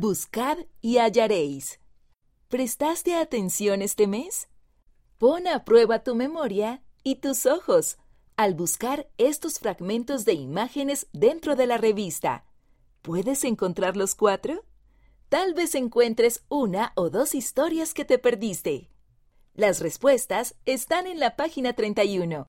Buscad y hallaréis. ¿Prestaste atención este mes? Pon a prueba tu memoria y tus ojos al buscar estos fragmentos de imágenes dentro de la revista. ¿Puedes encontrar los cuatro? Tal vez encuentres una o dos historias que te perdiste. Las respuestas están en la página 31.